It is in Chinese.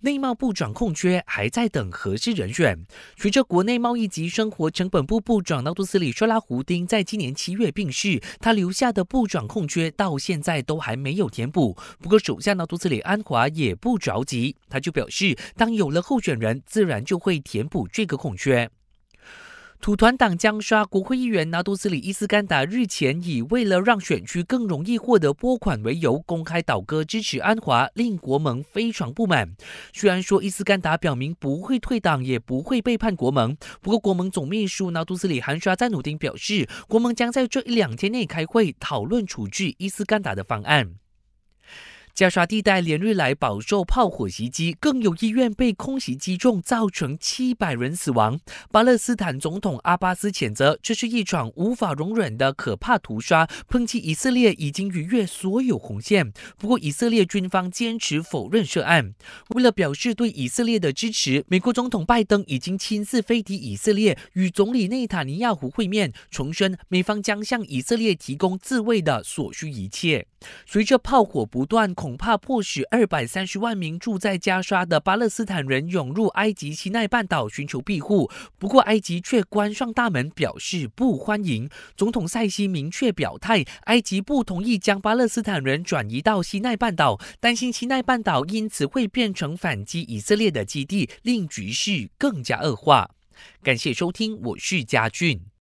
内贸部长空缺还在等合适人选。随着国内贸易及生活成本部部长纳杜斯里说拉胡丁在今年七月病逝，他留下的部长空缺到现在都还没有填补。不过，首相纳杜斯里安华也不着急，他就表示，当有了候选人，自然就会填补这个空缺。土团党将刷国会议员拿督斯里伊斯干达日前以为了让选区更容易获得拨款为由，公开倒戈支持安华，令国盟非常不满。虽然说伊斯干达表明不会退党，也不会背叛国盟，不过国盟总秘书拿督斯里韩刷在努丁表示，国盟将在这一两天内开会讨论处置伊斯干达的方案。加沙地带连日来饱受炮火袭击，更有医院被空袭击中，造成七百人死亡。巴勒斯坦总统阿巴斯谴责这是一场无法容忍的可怕屠杀，抨击以色列已经逾越所有红线。不过，以色列军方坚持否认涉案。为了表示对以色列的支持，美国总统拜登已经亲自飞抵以色列，与总理内塔尼亚胡会面，重申美方将向以色列提供自卫的所需一切。随着炮火不断。恐怕迫使二百三十万名住在加沙的巴勒斯坦人涌入埃及西奈半岛寻求庇护，不过埃及却关上大门，表示不欢迎。总统塞西明确表态，埃及不同意将巴勒斯坦人转移到西奈半岛，担心西奈半岛因此会变成反击以色列的基地，令局势更加恶化。感谢收听，我是嘉俊。